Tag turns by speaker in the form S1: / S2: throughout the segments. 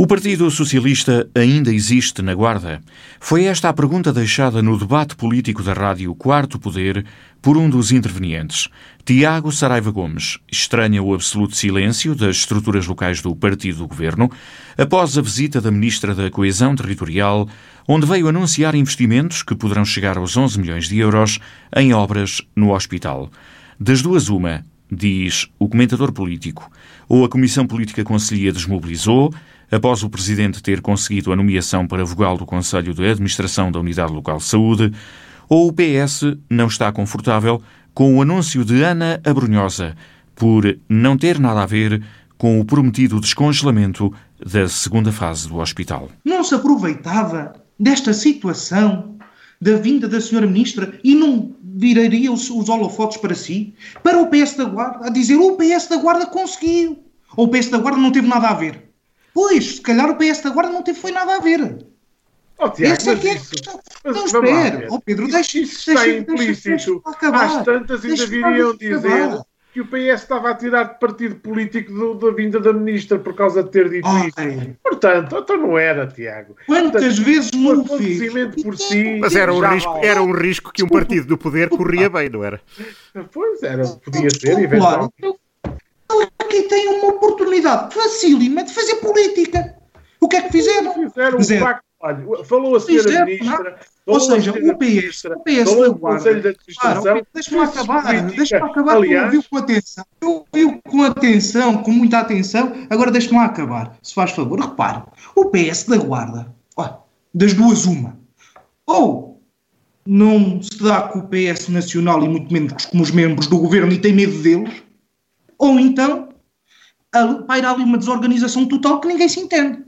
S1: O Partido Socialista ainda existe na Guarda? Foi esta a pergunta deixada no debate político da rádio Quarto Poder por um dos intervenientes. Tiago Saraiva Gomes estranha o absoluto silêncio das estruturas locais do partido do governo após a visita da Ministra da Coesão Territorial, onde veio anunciar investimentos que poderão chegar aos 11 milhões de euros em obras no hospital. Das duas, uma, diz o comentador político, ou a Comissão Política Conselhia desmobilizou após o Presidente ter conseguido a nomeação para vogal do Conselho de Administração da Unidade Local de Saúde, ou o PS não está confortável com o anúncio de Ana Abrunhosa por não ter nada a ver com o prometido descongelamento da segunda fase do hospital.
S2: Não se aproveitava desta situação da vinda da senhora ministra e não viraria os, os holofotes para si? Para o PS da Guarda? A dizer o PS da Guarda conseguiu. Ou o PS da Guarda não teve nada a ver? Pois, se calhar o PS da Guarda não teve foi nada a ver.
S3: Oh, Tiago, Esse é que isso,
S2: Não, espera. Oh, Pedro, deixa
S3: isso. Está implícito. Às tantas ainda viriam dizer que o PS estava a tirar de partido político do, da vinda da ministra por causa de ter dito isso. Portanto, então não era, Tiago.
S2: Quantas
S3: Portanto,
S2: vezes não
S3: fez? por si.
S1: Mas era um, risco, era um risco que um partido do poder corria bem, não era?
S3: Pois era, podia ser, eventualmente
S2: aqui tem uma oportunidade facílima de fazer política. O que é que fizeram?
S3: Fizeram um pacto. Olha, falou a senhora ministra.
S2: Ou seja, o PS, o PS
S3: de Administração. Claro,
S2: deixa-me acabar, deixa-me acabar, Aliás, ouviu com atenção. Eu ouvi com atenção, com muita atenção, agora deixa-me acabar, se faz favor. Repare, o PS da Guarda, ó, das duas uma, ou não se dá com o PS Nacional e muito menos com os membros do governo e tem medo deles, ou então paira ali uma desorganização total que ninguém se entende.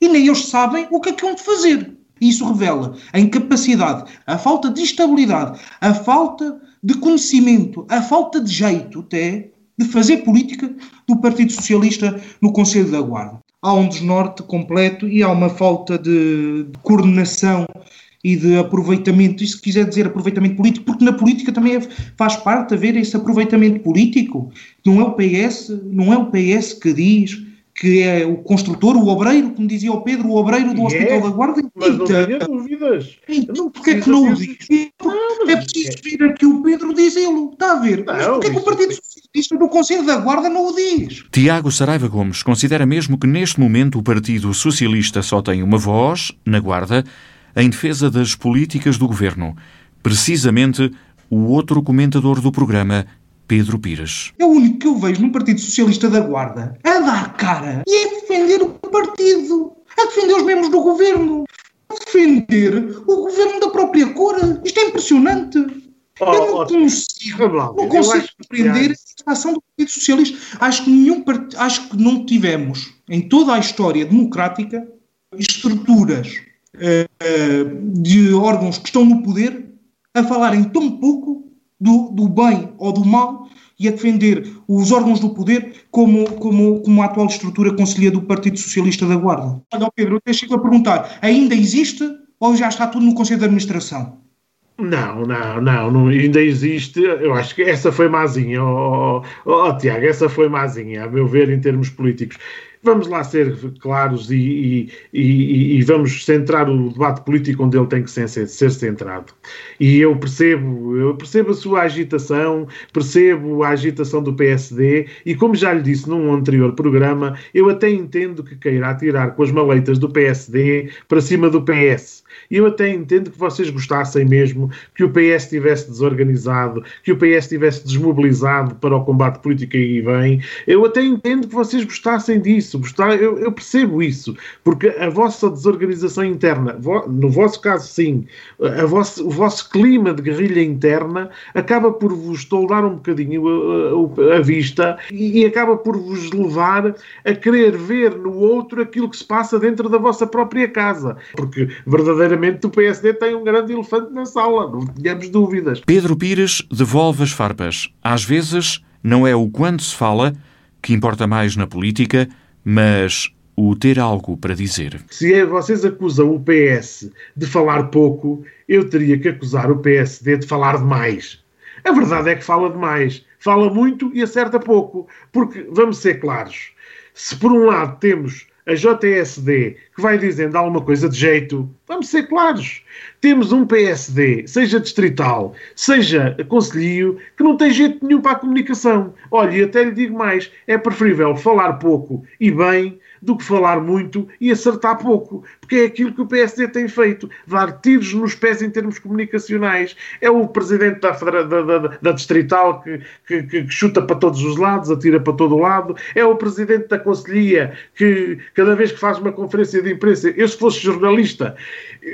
S2: E nem eles sabem o que é que vão fazer. Isso revela a incapacidade, a falta de estabilidade, a falta de conhecimento, a falta de jeito até de fazer política do Partido Socialista no Conselho da Guarda. Há um desnorte completo e há uma falta de, de coordenação e de aproveitamento, e se quiser dizer aproveitamento político, porque na política também é, faz parte haver esse aproveitamento político. Não é o PS, não é o PS que diz que é o construtor, o obreiro, como dizia o Pedro, o obreiro do Hospital é, da Guarda.
S3: Mas não tenha dúvidas.
S2: Então, porquê é que não o diz? Não, é preciso vir aqui o Pedro dizê-lo. Está a ver? Não, mas porquê é que o Partido Socialista do Conselho da Guarda não o diz?
S1: Tiago Saraiva Gomes considera mesmo que neste momento o Partido Socialista só tem uma voz, na Guarda, em defesa das políticas do governo. Precisamente o outro comentador do programa, Pedro Pires.
S2: É o único que eu vejo no Partido Socialista da Guarda a dar cara e a defender o partido, a defender os membros do governo, a defender o governo da própria cor. Isto é impressionante. Oh, eu não oh, consigo, não consigo compreender a ação do Partido Socialista. Acho que, nenhum, acho que não tivemos, em toda a história democrática, estruturas eh, de órgãos que estão no poder a falarem tão pouco do, do bem ou do mal e a defender os órgãos do poder como, como, como a atual estrutura conselhia do Partido Socialista da Guarda. Olha, Pedro, eu deixo a perguntar, ainda existe ou já está tudo no Conselho de Administração?
S3: Não, não, não, não, ainda existe. Eu acho que essa foi mazinha, oh, oh, oh, Tiago, essa foi mazinha, a meu ver, em termos políticos. Vamos lá ser claros e, e, e, e, vamos centrar o debate político onde ele tem que ser, ser, centrado. E eu percebo, eu percebo a sua agitação, percebo a agitação do PSD e, como já lhe disse num anterior programa, eu até entendo que queira atirar com as maleitas do PSD para cima do PS. E eu até entendo que vocês gostassem mesmo que o PS estivesse desorganizado, que o PS estivesse desmobilizado para o combate político aí vem. Eu até entendo que vocês gostassem disso, gostar, eu, eu percebo isso, porque a vossa desorganização interna, no vosso caso sim, a vosso, o vosso clima de guerrilha interna acaba por vos toldar um bocadinho a, a, a vista e, e acaba por vos levar a querer ver no outro aquilo que se passa dentro da vossa própria casa, porque verdadeiramente o PSD tem um grande elefante na sala, não tínhamos dúvidas.
S1: Pedro Pires devolve as farpas. Às vezes, não é o quanto se fala que importa mais na política, mas o ter algo para dizer.
S3: Se é, vocês acusam o PS de falar pouco, eu teria que acusar o PSD de falar demais. A verdade é que fala demais. Fala muito e acerta pouco. Porque, vamos ser claros, se por um lado temos a JSD, que vai dizendo alguma coisa de jeito, vamos ser claros. Temos um PSD, seja distrital, seja conselho, que não tem jeito nenhum para a comunicação. Olha, e até lhe digo mais: é preferível falar pouco e bem do que falar muito e acertar pouco, porque é aquilo que o PSD tem feito, dar tiros nos pés em termos comunicacionais. É o presidente da, da, da, da Distrital que, que, que, chuta para todos os lados, atira para todo o lado, é o presidente da Conselhia que cada vez que faz uma conferência de imprensa, eu se fosse jornalista,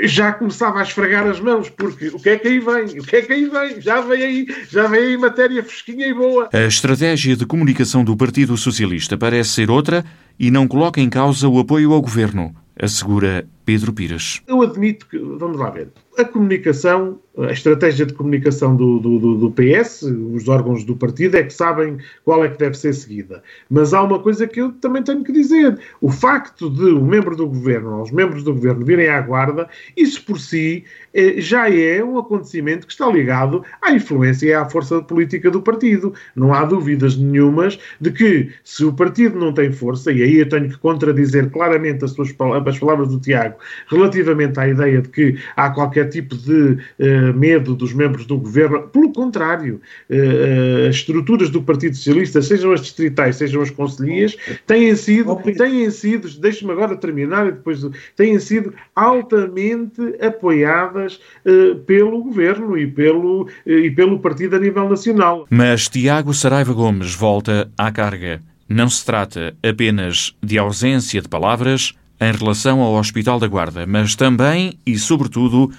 S3: já começava a esfregar as mãos, porque o que é que aí vem? O que é que aí vem? Já vem aí, já vem aí matéria fresquinha e boa.
S1: A estratégia de comunicação do Partido Socialista parece ser outra e não coloca em causa o apoio ao governo, assegura Pedro Pires.
S3: Eu admito que, vamos lá ver, a comunicação, a estratégia de comunicação do, do, do, PS, os órgãos do partido é que sabem qual é que deve ser seguida. Mas há uma coisa que eu também tenho que dizer: o facto de um membro do governo, os membros do governo virem à guarda, isso por si eh, já é um acontecimento que está ligado à influência e à força política do partido. Não há dúvidas nenhumas de que se o partido não tem força, e aí eu tenho que contradizer claramente as, suas, as palavras do Tiago relativamente à ideia de que há qualquer tipo de uh, medo dos membros do governo. Pelo contrário, uh, as estruturas do Partido Socialista, sejam as distritais, sejam as conselhias, têm sido, têm sido, deixe-me agora terminar e depois, têm sido altamente apoiadas uh, pelo governo e pelo, e pelo partido a nível nacional.
S1: Mas Tiago Saraiva Gomes volta à carga. Não se trata apenas de ausência de palavras em relação ao Hospital da Guarda, mas também e, sobretudo,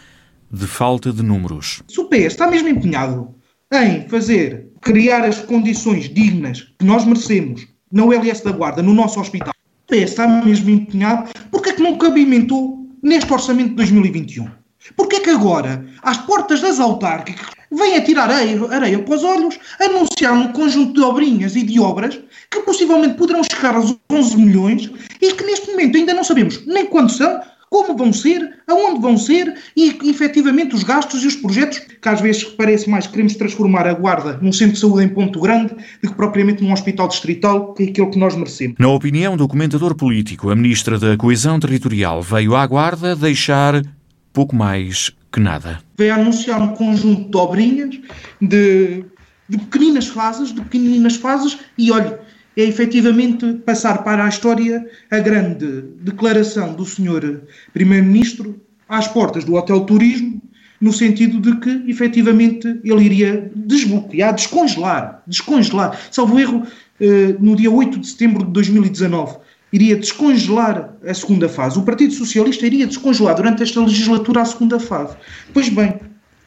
S1: de falta de números.
S2: Se o PS está mesmo empenhado em fazer, criar as condições dignas que nós merecemos na ULS da Guarda, no nosso hospital, o PS está mesmo empenhado, porque é que não cabimentou neste orçamento de 2021? Porque é que agora, às portas das autárquicas, vem a tirar areia, areia para os olhos, anunciar um conjunto de obrinhas e de obras que possivelmente poderão chegar aos 11 milhões e que neste momento ainda não sabemos nem quando são, como vão ser, aonde vão ser e efetivamente os gastos e os projetos, que às vezes parece mais que queremos transformar a Guarda num centro de saúde em Ponto Grande do que propriamente num hospital distrital, que é aquilo que nós merecemos.
S1: Na opinião do comentador político, a Ministra da Coesão Territorial veio à Guarda deixar pouco mais que nada.
S2: Veio anunciar um conjunto de obrinhas, de, de pequeninas fases, de pequeninas fases, e olha, é efetivamente passar para a história a grande declaração do Sr. Primeiro-Ministro às portas do Hotel Turismo, no sentido de que, efetivamente, ele iria desbloquear, descongelar, descongelar, salvo erro, eh, no dia 8 de setembro de 2019, iria descongelar a segunda fase. O Partido Socialista iria descongelar durante esta legislatura a segunda fase. Pois bem,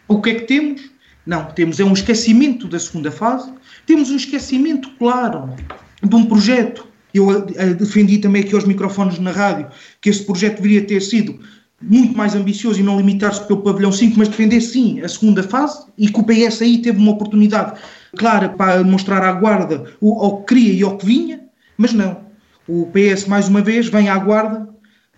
S2: o que é que temos? Não, temos é um esquecimento da segunda fase, temos um esquecimento, claro, de um projeto. Eu defendi também aqui aos microfones na rádio que esse projeto deveria ter sido muito mais ambicioso e não limitar-se pelo pavilhão 5, mas defender sim a segunda fase e que o PS aí teve uma oportunidade clara para mostrar à guarda o, ao que queria e ao que vinha, mas não. O PS mais uma vez vem à guarda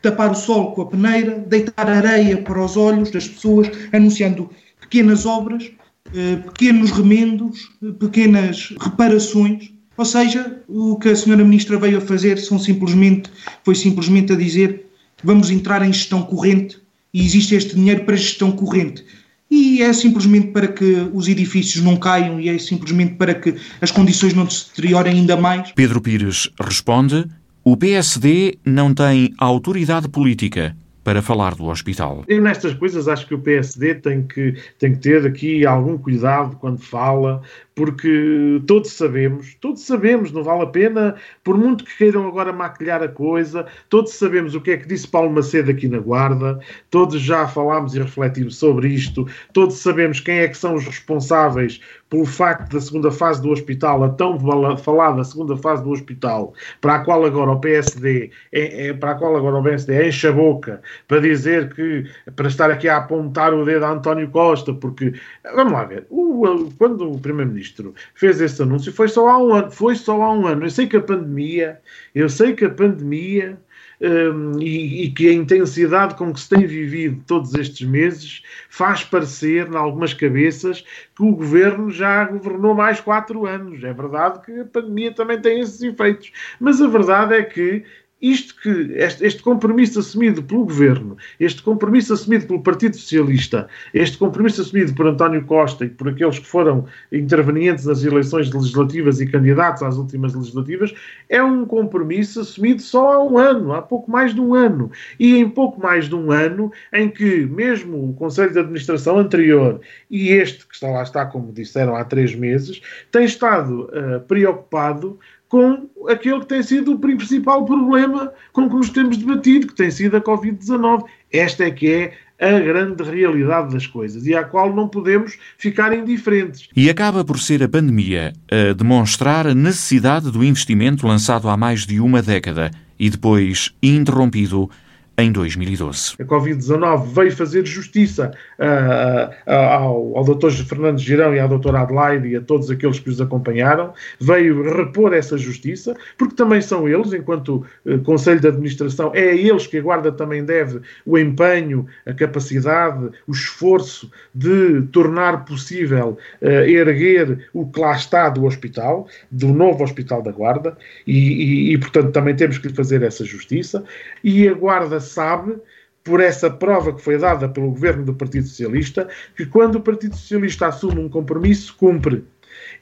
S2: tapar o sol com a peneira, deitar areia para os olhos das pessoas, anunciando pequenas obras, eh, pequenos remendos, pequenas reparações ou seja, o que a senhora ministra veio a fazer são simplesmente, foi simplesmente a dizer vamos entrar em gestão corrente e existe este dinheiro para gestão corrente. E é simplesmente para que os edifícios não caiam e é simplesmente para que as condições não se deteriorem ainda mais.
S1: Pedro Pires responde: o PSD não tem autoridade política para falar do hospital.
S3: E nestas coisas acho que o PSD tem que, tem que ter aqui algum cuidado quando fala, porque todos sabemos, todos sabemos, não vale a pena, por muito que queiram agora maquilhar a coisa, todos sabemos o que é que disse Paulo Macedo aqui na Guarda, todos já falámos e refletimos sobre isto, todos sabemos quem é que são os responsáveis pelo facto da segunda fase do hospital, a tão falada segunda fase do hospital, para a qual agora o PSD, é, é, para a qual agora o PSD enche a boca para dizer que, para estar aqui a apontar o dedo a António Costa, porque, vamos lá ver, o, quando o Primeiro-Ministro Primeiro-Ministro fez esse anúncio foi só há um ano. Foi só há um ano. Eu sei que a pandemia, eu sei que a pandemia um, e, e, que a intensidade com que se tem vivido todos estes meses faz parecer, em algumas cabeças, que o governo já governou mais quatro anos. É verdade que a pandemia também tem esses efeitos, mas a verdade é que isto que este, este, compromisso assumido pelo governo, este compromisso assumido pelo Partido Socialista, este compromisso assumido por António Costa e por aqueles que foram intervenientes nas eleições legislativas e candidatos às últimas legislativas, é um compromisso assumido só há um ano, há pouco mais de um ano. E em pouco mais de um ano, em que mesmo o Conselho de Administração anterior e este, que está lá está, como disseram, há três meses, tem estado uh, preocupado com aquele que tem sido o principal problema com que nos temos debatido, que tem sido a Covid-19. Esta é que é a grande realidade das coisas e à qual não podemos ficar indiferentes.
S1: E acaba por ser a pandemia a demonstrar a necessidade do investimento lançado há mais de uma década e depois interrompido em 2012. A
S3: Covid-19 veio fazer justiça uh, ao, ao Dr. Fernando Girão e à doutora Adelaide e a todos aqueles que os acompanharam, veio repor essa justiça, porque também são eles, enquanto uh, Conselho de Administração, é a eles que a Guarda também deve o empenho, a capacidade, o esforço de tornar possível erguer o que lá está do hospital, do novo Hospital da Guarda, e, e, e portanto também temos que lhe fazer essa justiça, e a Guarda sabe, por essa prova que foi dada pelo governo do Partido Socialista, que quando o Partido Socialista assume um compromisso, cumpre.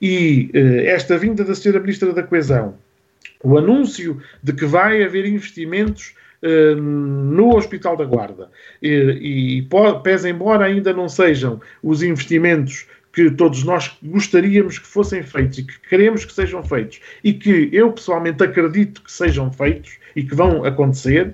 S3: E eh, esta vinda da Sra. Ministra da Coesão, o anúncio de que vai haver investimentos eh, no Hospital da Guarda, e, e pese embora ainda não sejam os investimentos que todos nós gostaríamos que fossem feitos e que queremos que sejam feitos e que eu pessoalmente acredito que sejam feitos e que vão acontecer,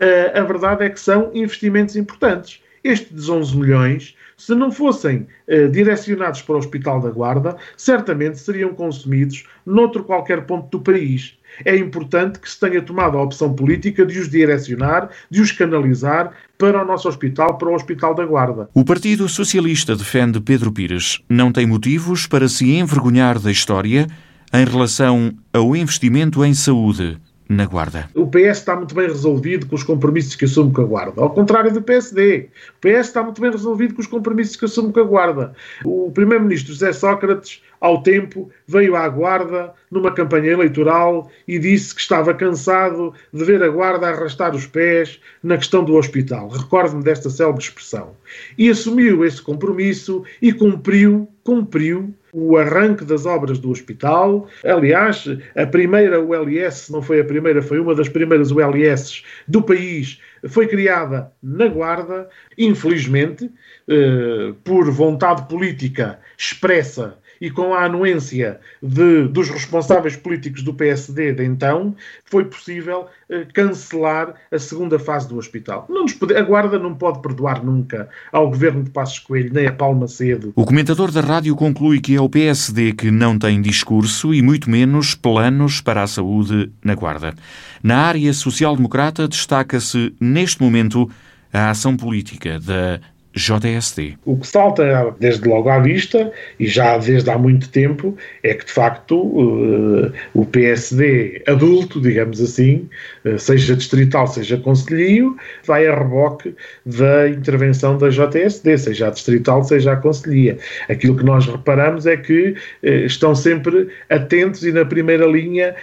S3: uh, a verdade é que são investimentos importantes. Estes 11 milhões, se não fossem uh, direcionados para o Hospital da Guarda, certamente seriam consumidos noutro qualquer ponto do país. É importante que se tenha tomado a opção política de os direcionar, de os canalizar para o nosso hospital, para o Hospital da Guarda.
S1: O Partido Socialista defende Pedro Pires. Não tem motivos para se envergonhar da história em relação ao investimento em saúde na Guarda.
S3: O PS está muito bem resolvido com os compromissos que assume com a Guarda. Ao contrário do PSD. O PS está muito bem resolvido com os compromissos que assume com a Guarda. O Primeiro-Ministro José Sócrates, ao tempo, veio à Guarda numa campanha eleitoral e disse que estava cansado de ver a Guarda arrastar os pés na questão do hospital. Recordo-me desta célebre expressão. E assumiu esse compromisso e cumpriu, cumpriu o arranque das obras do hospital. Aliás, a primeira ULS, não foi a primeira, foi uma das primeiras ULS do país, foi criada na Guarda, infelizmente, eh, por vontade política expressa e com a anuência de, dos responsáveis políticos do PSD de então, foi possível eh, cancelar a segunda fase do hospital. Não pode, a Guarda não pode perdoar nunca ao governo de Passos Coelho, nem a Paulo Macedo.
S1: O comentador da rádio conclui que é o PSD que não tem discurso e muito menos planos para a saúde na Guarda. Na área social-democrata destaca-se, neste momento, a ação política da JSD.
S3: O que salta desde logo à vista, e já desde há muito tempo, é que de facto uh, o PSD adulto, digamos assim, uh, seja distrital, seja conselheiro, vai a reboque da intervenção da JSD, seja a distrital, seja a conselhia. Aquilo que nós reparamos é que uh, estão sempre atentos e na primeira linha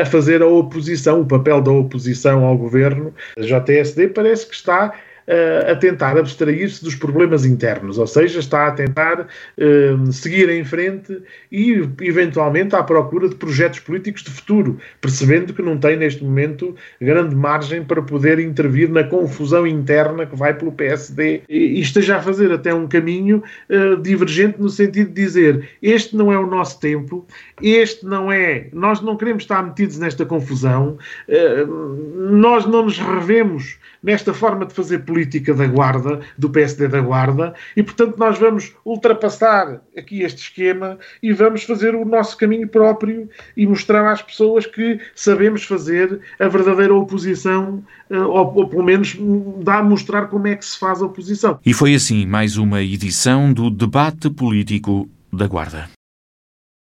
S3: a fazer a oposição, o papel da oposição ao governo. A JSD parece que está a tentar abstrair-se dos problemas internos, ou seja, está a tentar uh, seguir em frente e, eventualmente, à procura de projetos políticos de futuro, percebendo que não tem, neste momento, grande margem para poder intervir na confusão interna que vai pelo PSD e, esteja a fazer até um caminho uh, divergente no sentido de dizer este não é o nosso tempo, este não é. Nós não queremos estar metidos nesta confusão, uh, nós não nos revemos nesta forma de fazer política da Guarda, do PSD da Guarda, e portanto nós vamos ultrapassar aqui este esquema e vamos fazer o nosso caminho próprio e mostrar às pessoas que sabemos fazer a verdadeira oposição, eh, ou, ou pelo menos dá a mostrar como é que se faz a oposição.
S1: E foi assim mais uma edição do debate político da Guarda.